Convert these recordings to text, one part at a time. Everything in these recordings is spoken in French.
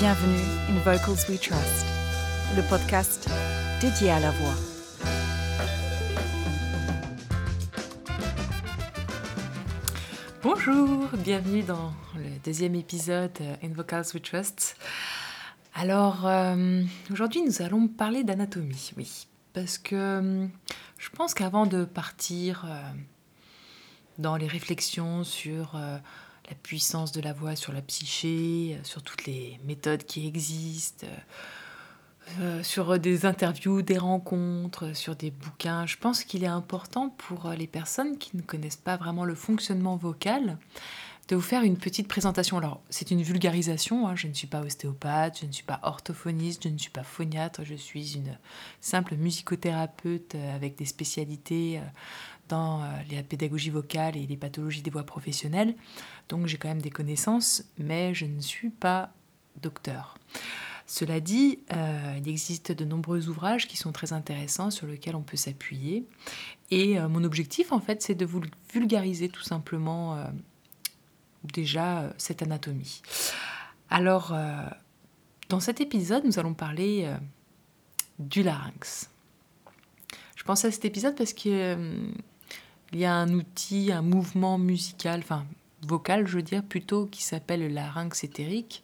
Bienvenue in Vocals We Trust, le podcast dédié à la voix. Bonjour, bienvenue dans le deuxième épisode In Vocals We Trust. Alors, euh, aujourd'hui, nous allons parler d'anatomie, oui, parce que euh, je pense qu'avant de partir euh, dans les réflexions sur la puissance de la voix sur la psyché, sur toutes les méthodes qui existent, sur des interviews, des rencontres, sur des bouquins, je pense qu'il est important pour les personnes qui ne connaissent pas vraiment le fonctionnement vocal de vous faire une petite présentation. Alors, c'est une vulgarisation, hein. je ne suis pas ostéopathe, je ne suis pas orthophoniste, je ne suis pas phoniatre, je suis une simple musicothérapeute euh, avec des spécialités euh, dans euh, la pédagogie vocale et les pathologies des voix professionnelles. Donc, j'ai quand même des connaissances, mais je ne suis pas docteur. Cela dit, il existe de nombreux ouvrages qui sont très intéressants sur lesquels on peut s'appuyer. Et mon objectif, en fait, c'est de vous vulgariser tout simplement déjà euh, cette anatomie. Alors, euh, dans cet épisode, nous allons parler euh, du larynx. Je pense à cet épisode parce qu'il y a un outil, un mouvement musical, enfin vocal, je veux dire, plutôt, qui s'appelle le larynx éthérique.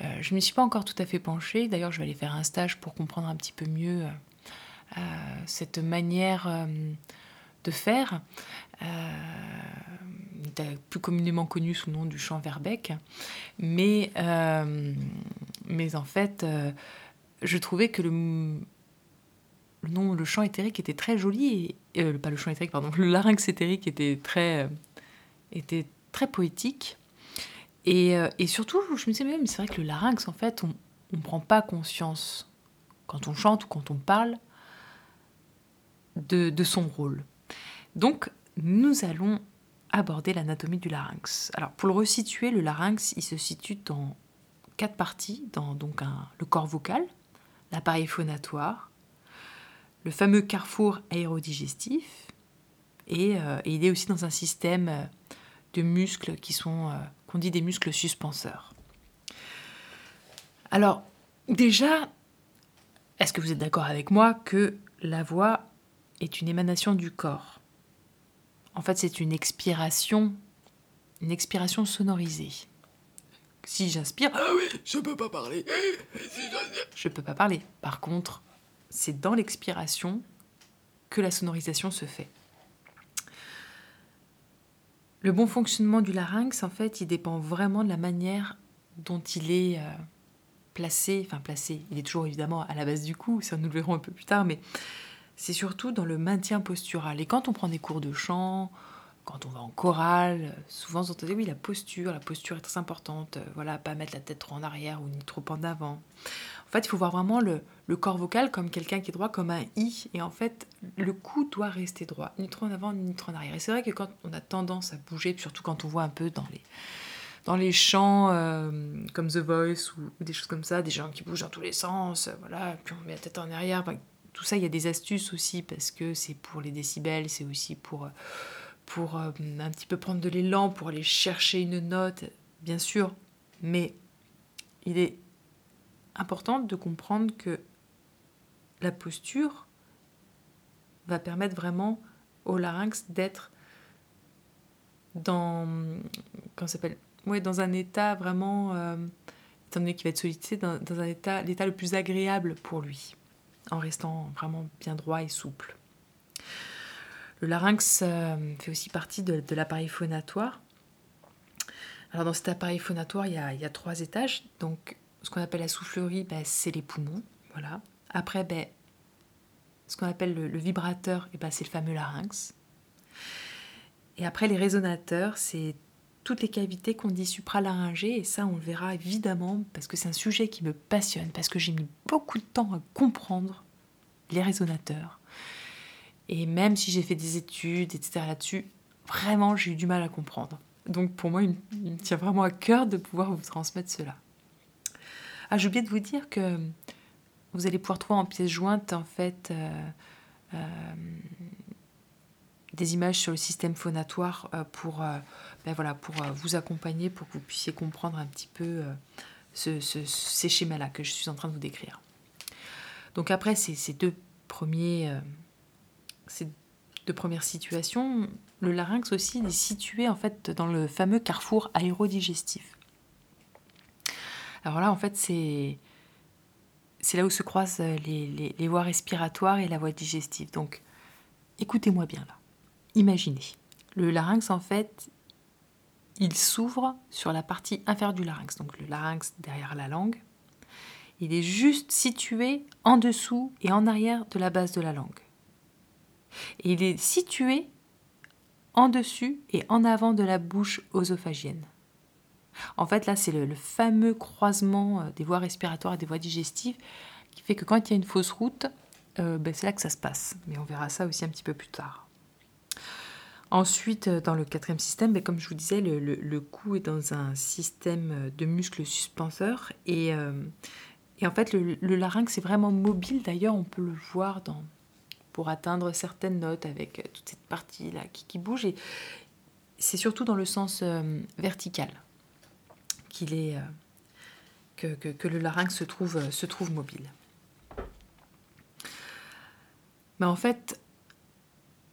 je ne m'y suis pas encore tout à fait penchée. D'ailleurs, je vais aller faire un stage pour comprendre un petit peu mieux cette manière de faire plus communément connu sous le nom du chant Verbeck. Mais, euh, mais en fait, euh, je trouvais que le, le, nom, le chant éthérique était très joli. Et, euh, pas le chant éthérique, pardon, le larynx éthérique était très, était très poétique. Et, et, surtout, je me disais, même, c'est vrai que le larynx, en fait, on ne prend pas conscience, quand on chante ou quand on parle, de, de son rôle. Donc, nous allons aborder l'anatomie du larynx. Alors pour le resituer, le larynx, il se situe dans quatre parties, dans donc le corps vocal, l'appareil phonatoire, le fameux carrefour aérodigestif, et, euh, et, il est aussi dans un système euh, de muscles qui sont, euh, qu'on dit des muscles suspenseurs. Alors déjà, est-ce que vous êtes d'accord avec moi que la voix est une émanation du corps? En fait, c'est une expiration, une expiration sonorisée. Si j'inspire, ah oui, je peux pas parler. Je peux pas parler. Par contre, c'est dans l'expiration que la sonorisation se fait. Le bon fonctionnement du larynx, en fait, il dépend vraiment de la manière dont il est euh, placé. Enfin, placé, il est toujours évidemment à la base du cou, ça nous le verrons un peu plus tard, mais c'est surtout dans le maintien postural. Et quand on prend des cours de chant, quand on va en chorale, souvent on entend oui la posture, la posture est très importante, euh, voilà, pas mettre la tête trop en arrière ou ni trop en avant. En fait, il faut voir vraiment le, corps vocal comme quelqu'un qui est droit, comme un i, et en fait, le cou doit rester droit, ni trop en avant, ni trop en arrière. Et c'est vrai que quand on a tendance à bouger, surtout quand on voit un peu dans les, dans les chants euh, comme The Voice ou, des choses comme ça, des gens qui bougent dans tous les sens, euh, voilà, puis on met la tête en arrière, tout ça, il y a des astuces aussi parce que c'est pour les décibels, c'est aussi pour, pour euh, un petit peu prendre de l'élan, pour aller chercher une note, bien sûr. Mais il est important de comprendre que la posture va permettre vraiment au larynx d'être dans, un état vraiment, euh, étant donné qu'il va être sollicité, dans, dans un état, l'état le plus agréable pour lui en restant vraiment bien droit et souple. Le larynx euh, fait aussi partie de, l'appareil phonatoire. Alors dans cet appareil phonatoire, il y a, trois étages. Donc ce qu'on appelle la soufflerie, ben, c'est les poumons. Voilà. Après, ben, ce qu'on appelle le, vibrateur, eh ben, c'est le fameux larynx. Et après, les résonateurs, c'est toutes les cavités qu'on dit supralaryngées, et ça on le verra évidemment parce que c'est un sujet qui me passionne, parce que j'ai mis beaucoup de temps à comprendre les résonateurs. Et même si j'ai fait des études, etc. là-dessus, vraiment j'ai eu du mal à comprendre. Donc pour moi, il, me tient vraiment à cœur de pouvoir vous transmettre cela. Ah, j'ai oublié de vous dire que vous allez pouvoir trouver en pièce jointe en fait euh, euh, des images sur le système phonatoire euh, pour, ben voilà, pour vous accompagner, pour que vous puissiez comprendre un petit peu ces schémas-là que je suis en train de vous décrire. Donc après ces, deux, premiers, ces deux premières situations, le larynx aussi est situé en fait dans le fameux carrefour aérodigestif. Alors là, en fait, c'est là où se croisent les, voies respiratoires et la voie digestive. Donc, écoutez-moi bien là. Imaginez. Le larynx, en fait, il s'ouvre sur la partie inférieure du larynx, donc le larynx derrière la langue. Il est juste situé en dessous et en arrière de la base de la langue. Il est situé en dessus et en avant de la bouche oesophagienne. En fait, là, c'est le, fameux croisement euh, des voies respiratoires et des voies digestives qui fait que quand il y a une fausse route, euh, ben, c'est là que ça se passe. Mais on verra ça aussi un petit peu plus tard. Ensuite, euh, dans le quatrième système, ben, comme je vous disais, le, cou est dans un système de muscles suspenseurs. Et, en fait, le, larynx est vraiment mobile. D'ailleurs, on peut le voir dans, pour atteindre certaines notes avec toute cette partie-là qui, bouge. Et c'est surtout dans le sens vertical qu'il est, euh, que, le larynx se trouve, euh, se trouve mobile. Mais en fait,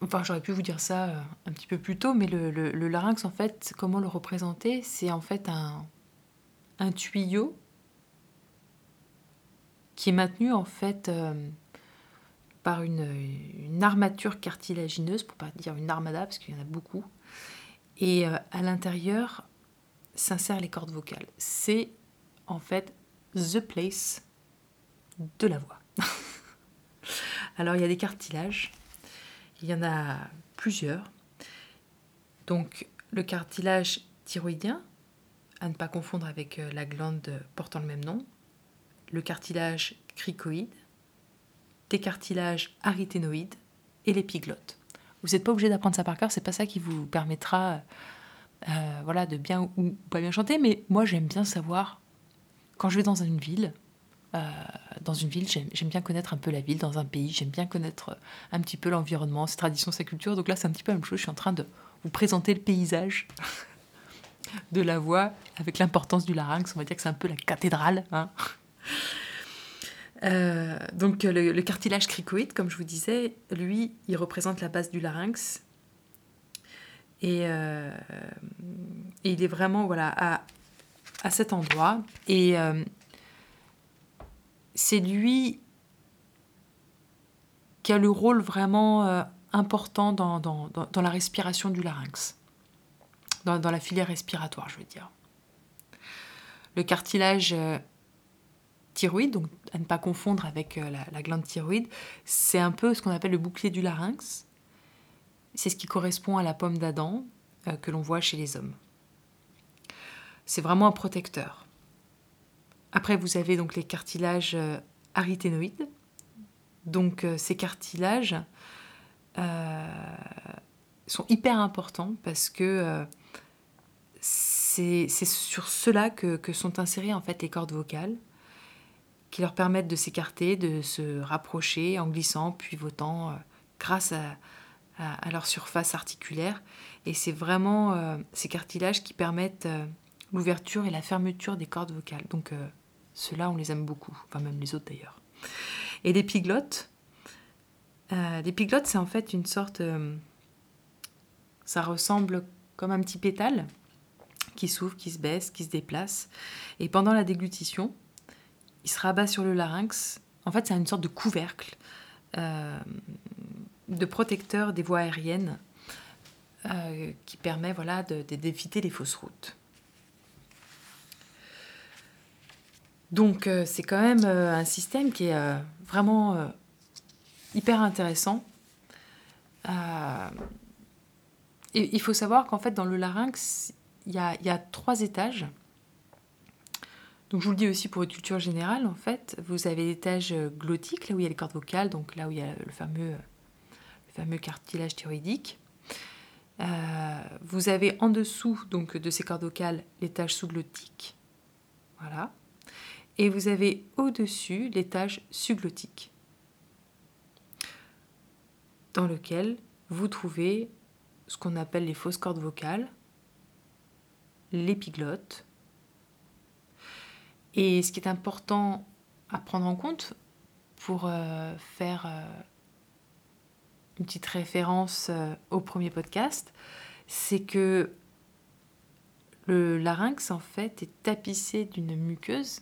enfin j'aurais pu vous dire ça euh, un petit peu plus tôt, mais le, larynx, en fait, comment le représenter C'est en fait un, un, tuyau qui est maintenu en fait par une, armature cartilagineuse, pour pas dire une armada, parce qu'il y en a beaucoup. Et à l'intérieur, s'insèrent les cordes vocales. C'est en fait the place de la voix. Alors il y a des cartilages, il y en a plusieurs. Donc le cartilage thyroïdien, à ne pas confondre avec euh, la glande portant le même nom, le cartilage cricoïde, des cartilages aryténoïdes et l'épiglotte. Vous n'êtes pas obligé d'apprendre ça par cœur, c'est pas ça qui vous permettra euh, voilà, de bien ou pas bien chanter, mais moi j'aime bien savoir, quand je vais dans une ville, euh, dans une ville, j'aime bien connaître un peu la ville, dans un pays, j'aime bien connaître un petit peu l'environnement, ses traditions, sa culture. Donc là, c'est un petit peu la même chose. Je suis en train de vous présenter le paysage de la voix avec l'importance du larynx. On va dire que c'est un peu la cathédrale. Hein. Euh, donc le, cartilage cricoïde, comme je vous disais, lui, il représente la base du larynx euh, et, il est vraiment voilà, à, à cet endroit. Et euh, c'est lui qui a le rôle vraiment euh, important dans, dans, dans, la respiration du larynx, dans, dans, la filière respiratoire, je veux dire. Le cartilage thyroïde, donc à ne pas confondre avec la, la glande thyroïde, c'est un peu ce qu'on appelle le bouclier du larynx. C'est ce qui correspond à la pomme d'Adam euh, que l'on voit chez les hommes. C'est vraiment un protecteur. Après, vous avez donc les cartilages euh. Donc euh, ces cartilages sont hyper importants parce que c'est sur cela que, que, sont insérées en fait les cordes vocales qui leur permettent de s'écarter, de se rapprocher en glissant, puis votant grâce à, leur surface articulaire. Et c'est vraiment euh, ces cartilages qui permettent euh, l'ouverture et la fermeture des cordes vocales. Donc euh, ceux-là, on les aime beaucoup, enfin même les autres d'ailleurs. Et l'épiglotte, l'épiglotte, c'est en fait une sorte... ça ressemble comme un petit pétale qui s'ouvre, qui se baisse, qui se déplace. Et pendant la déglutition, il se rabat sur le larynx. En fait, c'est une sorte de couvercle de protecteur des voies aériennes euh, qui permet voilà, d'éviter les fausses routes. Donc euh, c'est quand même euh, un système qui est vraiment hyper intéressant. et il faut savoir qu'en fait dans le larynx, il y a, trois étages. Donc je vous le dis aussi pour votre culture générale, en fait, vous avez l'étage glottique, là où il y a les cordes vocales, donc là où il y a le fameux fameux cartilage thyroïdique. Euh, vous avez en dessous donc de ces cordes vocales l'étage sous-glottique. Voilà. Et vous avez au-dessus l'étage suglottique, dans lequel vous trouvez ce qu'on appelle les fausses cordes vocales, l'épiglotte. Et ce qui est important à prendre en compte pour euh, faire euh, une petite référence euh, au premier podcast, c'est que le larynx en fait est tapissé d'une muqueuse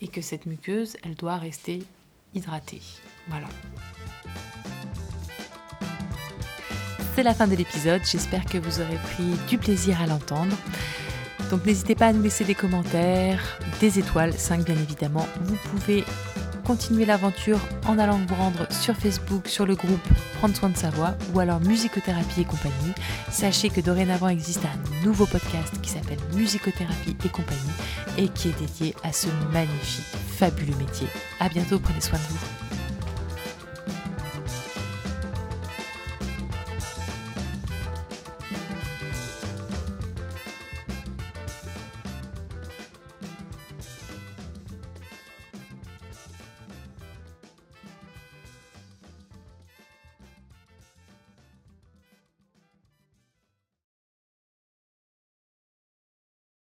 et que cette muqueuse, elle doit rester hydratée. Voilà. C'est la fin de l'épisode, j'espère que vous aurez pris du plaisir à l'entendre. Donc n'hésitez pas à nous laisser des commentaires, des étoiles, 5 bien évidemment. Vous pouvez continuer l'aventure en allant vous rendre sur Facebook, sur le groupe Prendre soin de sa voix ou alors Musicothérapie et compagnie. Sachez que dorénavant existe un nouveau podcast qui s'appelle Musicothérapie et compagnie et qui est dédié à ce magnifique, fabuleux métier. À bientôt, prenez soin de vous.